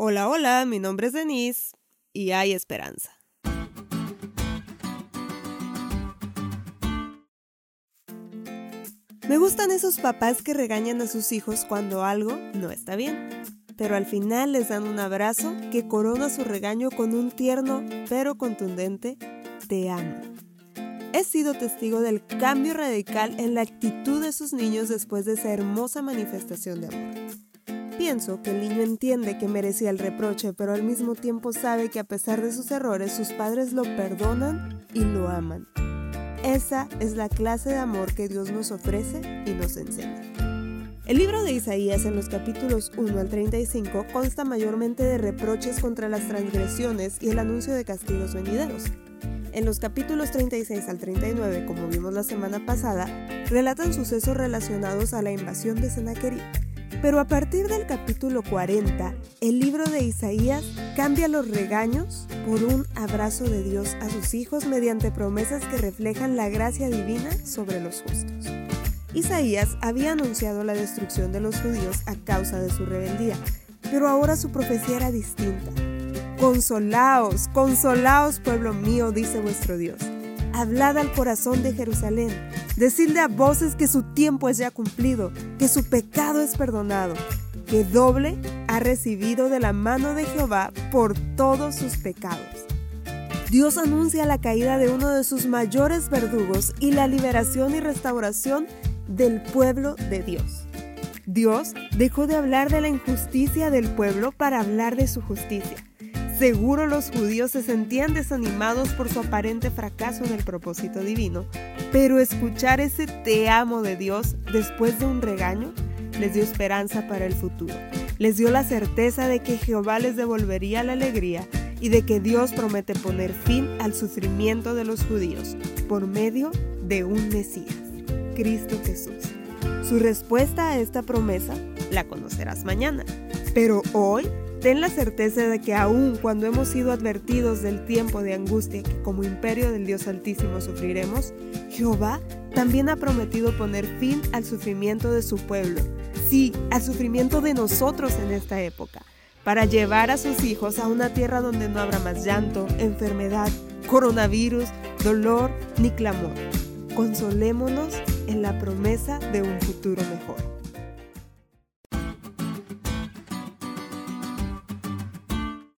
Hola, hola, mi nombre es Denise y hay esperanza. Me gustan esos papás que regañan a sus hijos cuando algo no está bien, pero al final les dan un abrazo que corona su regaño con un tierno pero contundente te amo. He sido testigo del cambio radical en la actitud de sus niños después de esa hermosa manifestación de amor. Pienso que el niño entiende que merecía el reproche, pero al mismo tiempo sabe que a pesar de sus errores, sus padres lo perdonan y lo aman. Esa es la clase de amor que Dios nos ofrece y nos enseña. El libro de Isaías en los capítulos 1 al 35 consta mayormente de reproches contra las transgresiones y el anuncio de castigos venideros. En los capítulos 36 al 39, como vimos la semana pasada, relatan sucesos relacionados a la invasión de Sennacherib. Pero a partir del capítulo 40, el libro de Isaías cambia los regaños por un abrazo de Dios a sus hijos mediante promesas que reflejan la gracia divina sobre los justos. Isaías había anunciado la destrucción de los judíos a causa de su rebeldía, pero ahora su profecía era distinta. Consolaos, consolaos pueblo mío, dice vuestro Dios. Hablad al corazón de Jerusalén, decidle a voces que su tiempo es ya cumplido, que su pecado es perdonado, que doble ha recibido de la mano de Jehová por todos sus pecados. Dios anuncia la caída de uno de sus mayores verdugos y la liberación y restauración del pueblo de Dios. Dios dejó de hablar de la injusticia del pueblo para hablar de su justicia. Seguro los judíos se sentían desanimados por su aparente fracaso en el propósito divino, pero escuchar ese te amo de Dios después de un regaño les dio esperanza para el futuro. Les dio la certeza de que Jehová les devolvería la alegría y de que Dios promete poner fin al sufrimiento de los judíos por medio de un Mesías, Cristo Jesús. Su respuesta a esta promesa la conocerás mañana, pero hoy Ten la certeza de que aun cuando hemos sido advertidos del tiempo de angustia que como imperio del Dios Altísimo sufriremos, Jehová también ha prometido poner fin al sufrimiento de su pueblo, sí, al sufrimiento de nosotros en esta época, para llevar a sus hijos a una tierra donde no habrá más llanto, enfermedad, coronavirus, dolor ni clamor. Consolémonos en la promesa de un futuro mejor.